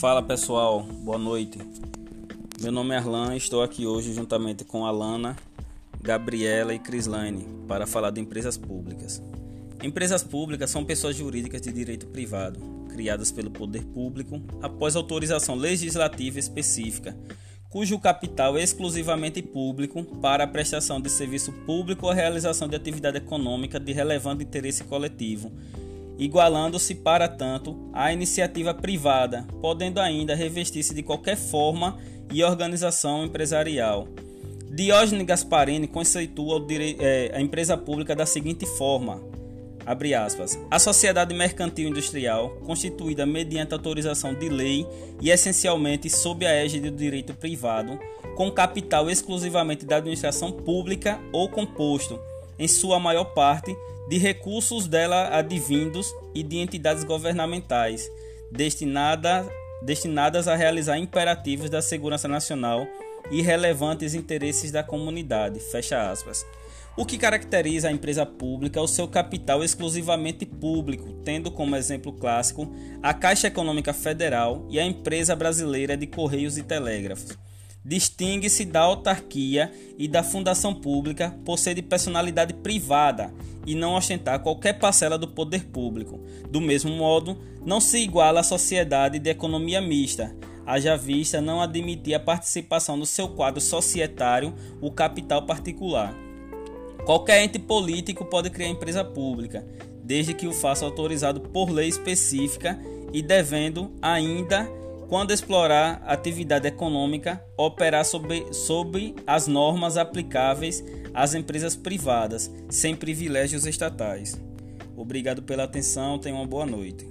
Fala pessoal, boa noite. Meu nome é Arlan e estou aqui hoje juntamente com Alana, Gabriela e Crislaine para falar de empresas públicas. Empresas públicas são pessoas jurídicas de direito privado, criadas pelo poder público após autorização legislativa específica, cujo capital é exclusivamente público para a prestação de serviço público ou realização de atividade econômica de relevante interesse coletivo igualando-se, para tanto, à iniciativa privada, podendo ainda revestir-se de qualquer forma e organização empresarial. Diógenes Gasparini conceitua é, a empresa pública da seguinte forma: aspas, a sociedade mercantil industrial, constituída mediante autorização de lei e essencialmente sob a égide do direito privado, com capital exclusivamente da administração pública ou composto, em sua maior parte, de recursos dela advindos e de entidades governamentais destinada, destinadas a realizar imperativos da segurança nacional e relevantes interesses da comunidade. Fecha aspas. O que caracteriza a empresa pública é o seu capital exclusivamente público, tendo como exemplo clássico a Caixa Econômica Federal e a Empresa Brasileira de Correios e Telégrafos distingue-se da autarquia e da fundação pública por ser de personalidade privada e não ostentar qualquer parcela do poder público. Do mesmo modo, não se iguala à sociedade de economia mista, haja vista não admitir a participação no seu quadro societário o capital particular. Qualquer ente político pode criar empresa pública, desde que o faça autorizado por lei específica e devendo ainda quando explorar atividade econômica, operar sob, sob as normas aplicáveis às empresas privadas, sem privilégios estatais. Obrigado pela atenção, tenha uma boa noite.